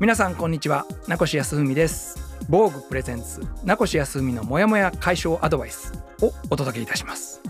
皆さんこんにちは。名越康文です。防具プレゼンツ。名越康文のモヤモヤ解消アドバイスをお届けいたします。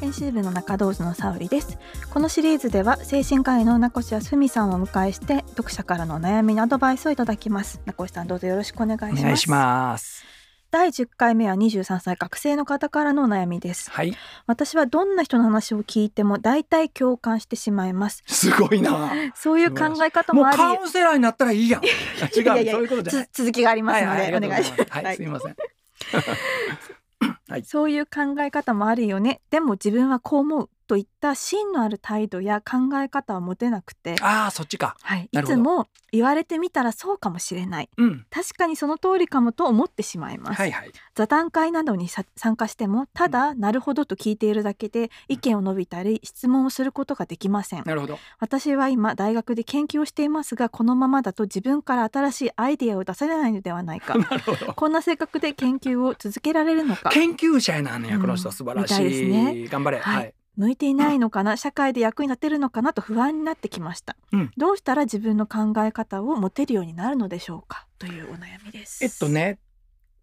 編集部の中道図の沙織です。このシリーズでは精神科医の名越康文さんをお迎えして読者からの悩みのアドバイスをいただきます。名越さんどうぞよろしくお願いします。お願いします第10回目は23歳学生の方からのお悩みです。はい。私はどんな人の話を聞いても大体共感してしまいます。すごいな。そういう考え方もあり。カウンセラーになったらいいやん。違ういやいやそうい。うことじゃ続きがありますので、はいはいお願いします、はい、はい、すみません。はい。そういう考え方もあるよね。でも自分はこう思うといった芯のある態度や考え方は持てなくて、ああそっちか。はい、ないつも言われてみたらそうかもしれない。うん。確かにその通りかもと思ってしまいます、はいはい。座談会などにさ参加してもただ、なるほどと聞いているだけで意見を述べたり質問をすることができません。なるほど。私は今大学で研究をしていますがこのままだと自分から新しいアイデアを出せないのではないか。なるほど。こんな性格で研究を続けられるのか。研究者やなんねやうんこの人。素晴らしい,、いですね。頑張れ。はい。はい向いていないのかな？社会で役に立てるのかなと不安になってきました、うん。どうしたら自分の考え方を持てるようになるのでしょうか？というお悩みです。えっとね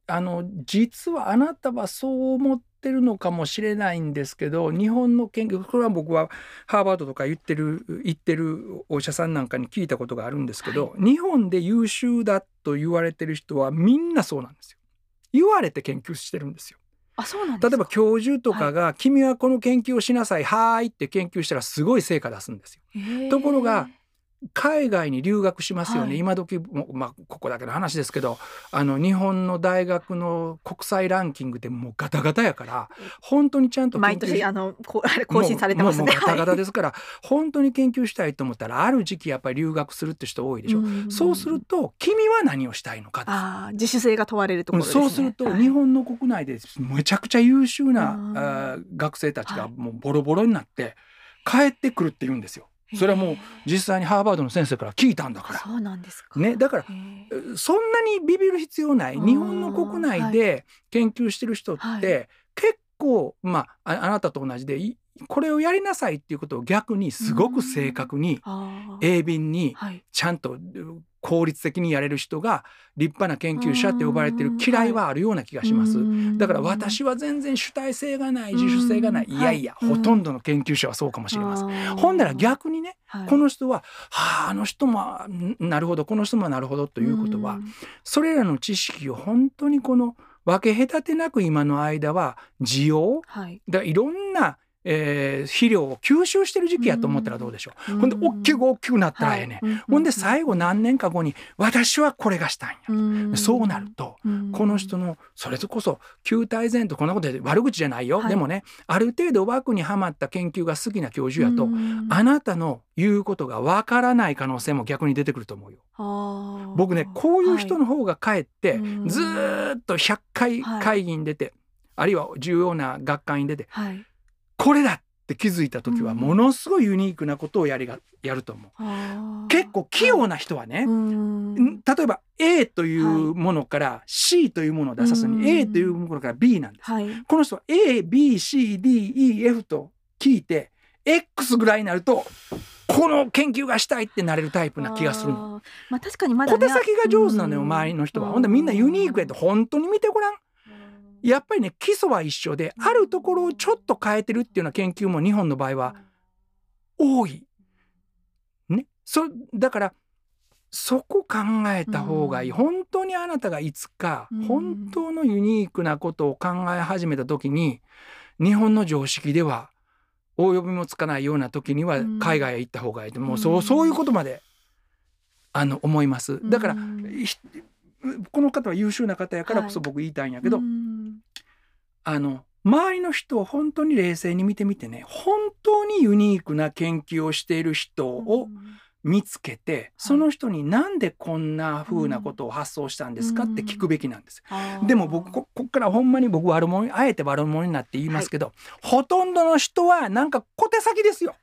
あの実はあなたはそう思ってるのかもしれないんですけど日本の研究これは僕はハーバードとか言ってる言ってるお医者さんなんかに聞いたことがあるんですけど、日本で優秀だと言われてる人はみんなそうなんですよ。言われて研究してるんですよ。あそうなんですか？例えば教授とかが、君はこの研究をしなさいはーい」って研究したらすごい成果出すんですよ。ところが海外に留学しますよね、はい。今時も、まあ、ここだけの話ですけどあの日本の大学の国際ランキングでもうガタガタやから本当にちゃんと毎年あのこあれ更新されてますね。ガタガタですから、本当に研究したいと思ったらある時期やっぱり留学するって人多いでしょ、んそうすると君は何をしたいのかあー自主性が問われるところですね。そうするとはい。日本の国内でめちゃくちゃ優秀な、うんあー学生たちがはいもうボロボロになって帰ってくるって言うんですよ。それはもう実際にハーバードの先生から聞いたんだから。そうなんですか。ねだからそんなにビビる必要ない。うん日本の国内で研究してる人って、はい。結構まあああなたと同じでいこれをやりなさいっていうことを逆にすごく正確に鋭敏にはい。ちゃんと効率的にやれる人が立派な研究者って呼ばれてるうん。嫌いはあるような気がします。うんだから私は全然主体性がない自主性がない。うんいやいや、はいほとんどの研究者はそうかもしれません。ほんなら逆にねはい。この人は「はああの人もんなるほどこの人もなるほど」ということはん。それらの知識を本当にこの分け隔てなく今の間は需要はい。だからいろんな、えー肥料を吸収してる時期やと思ったらどうでしょう。ほんで大きく大きくなったらええねん。はい。ほんで最後何年か後に私はこれがしたいんや。うん。そうなるとうん。この人のそれこそ球体前とこんなことで悪口じゃないよ、はい。でもねある程度枠にはまった研究が好きな教授やと、うん。あなたの言うことがわからない可能性も逆に出てくると思うよ。僕ねこういう人の方がかえって、うん。ずーっと100回はい。会議に出て、あるいは重要な学会に出てはいこれだって気づいた時はうんものすごいユニークなことをやりがやると思う。結構器用な人はね、例えば A というものから C というものを出さずに、うん A というものから B なんです。はいこの人は ABCDEF と聞いて X ぐらいになるとこの研究がしたいってなれるタイプな気がするの。まあ確かにまだ小ね手先が上手なのようん周りの人は。ほんでみんなユニークやと本当に見てごらん。やっぱりね基礎は一緒であるところをちょっと変えてるっていうような研究も日本の場合は多い。ね、そだからそこ考えた方がいい、うん。本当にあなたがいつかうん。本当のユニークなことを考え始めた時に日本の常識では大呼びもつかないような時にはうん。海外へ行った方がいいと。もううん。そうそういうことまであの思います。だからこの方は優秀な方やからこそはい。僕言いたいんやけど、うんあの周りの人を本当に冷静に見てみてね本当にユニークな研究をしている人を見つけて、その人になんでこんな風なことを発想したんですかって聞くべきなんです。あー。でも僕ここっからほんまに僕悪者あえて悪者になって言いますけど、ほとんどの人はなんか小手先ですよ。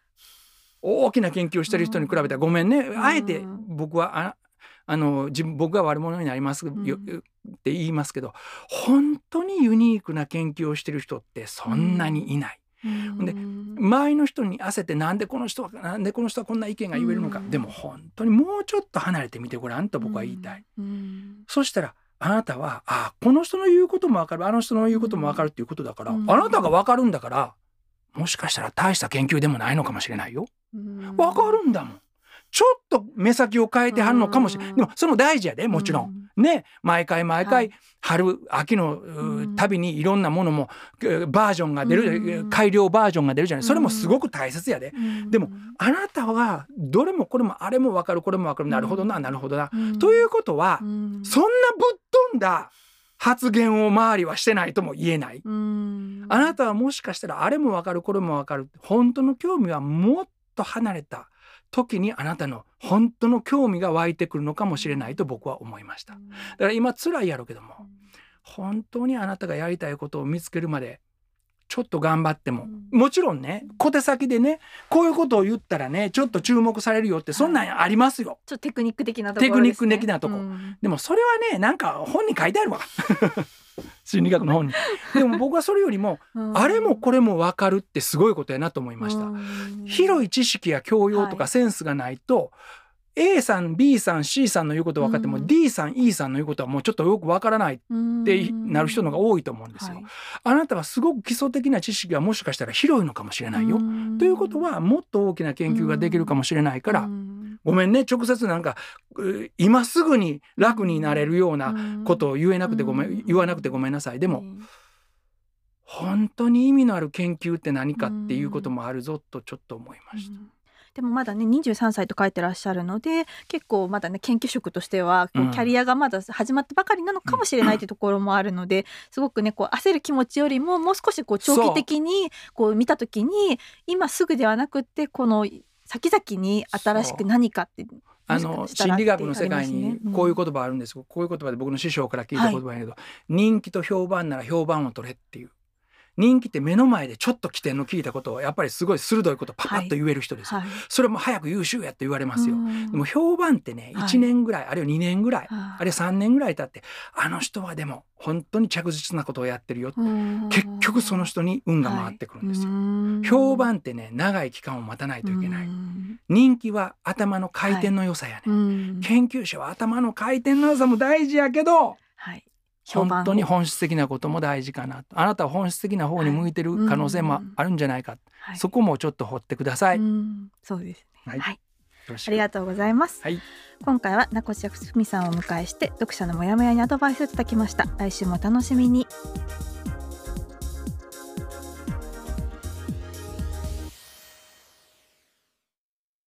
大きな研究をしてる人に比べたらごめんね、ん。あえて僕はああの自分僕が悪者になりますよ、ん。って言いますけど本当にユニークな研究をしてる人ってそんなにいない。で周りの人に焦ってなんでこの人はなんでこの人はこんな意見が言えるのか、でも本当にもうちょっと離れてみてごらんと僕は言いたい。そしたらあなたはあこの人の言うことも分かる。あの人の言うことも分かるっていうことだから、あなたが分かるんだからもしかしたら大した研究でもないのかもしれないよ。分かるんだもん。ちょっと目先を変えてはるのかもしれない。でもその大事やでもちろん。ね毎回毎回春秋のたびにいろんなものもバージョンが出る改良バージョンが出るじゃない。それもすごく大切やで。でもあなたはどれもこれもあれも分かるこれも分かる。なるほどななるほどな。ということはそんなぶっ飛んだ発言を周りはしてないとも言えない。あなたはもしかしたらあれも分かるこれも分かる。本当の興味はもっと離れた時にあなたの本当の興味が湧いてくるのかもしれないと僕は思いました。だから今辛いやろうけども本当にあなたがやりたいことを見つけるまでちょっと頑張っても、もちろんね小手先でねこういうことを言ったらねちょっと注目されるよってそんなんありますよ。ちょっとテクニック的なところ、ね、テクニック的なとこ、うん、でもそれはねなんか本に書いてあるわ心理学の本に。でも僕はそれよりも、あれもこれも分かるってすごいことやなと思いました。広い知識や教養とかセンスがないと、はい A さん B さん C さんの言うこと分かっても、うん、D さん E さんの言うことはもうちょっとよく分からないってなる人のが多いと思うんですよ。はい、あなたはすごく基礎的な知識がもしかしたら広いのかもしれないよ。ということはもっと大きな研究ができるかもしれないからごめんね。直接なんか今すぐに楽になれるようなことを言えなくてごめん言わなくてごめんなさい。でも本当に意味のある研究って何かっていうこともあるぞとちょっと思いました。でもまだね23歳と書いてらっしゃるので結構まだね研究職としてはこうキャリアがまだ始まったばかりなのかもしれないというところもあるので、すごくねこう焦る気持ちよりももう少しこう長期的にこう見た時に今すぐではなくってこの先々に新しく何かってあの心理学の世界にこういう言葉あるんです、うん、こういう言葉で僕の師匠から聞いた言葉やけど、はい、人気と評判なら評判を取れっていう人気って目の前でちょっと起点の聞いたことをやっぱりすごい鋭いことパパッと言える人です、はい、それも早く優秀やって言われますよ。でも評判ってね1年ぐらい、はい、あるいは2年ぐらい、あるいは3年ぐらい経ってあの人はでも本当に着実なことをやってるよ結局その人に運が回ってくるんですよ、はい、評判ってね長い期間を待たないといけない。人気は頭の回転の良さやね、研究者は頭の回転の良さも大事やけど、はい本当に本質的なことも大事かなあなたは本質的な方に向いてる可能性もあるんじゃないか、はい、そこもちょっと掘ってください。そうですね、はい、はい、ありがとうございます。はい、今回は名越ふみさんをお迎えして読者のモヤモヤにアドバイスをいただきました。来週も楽しみに。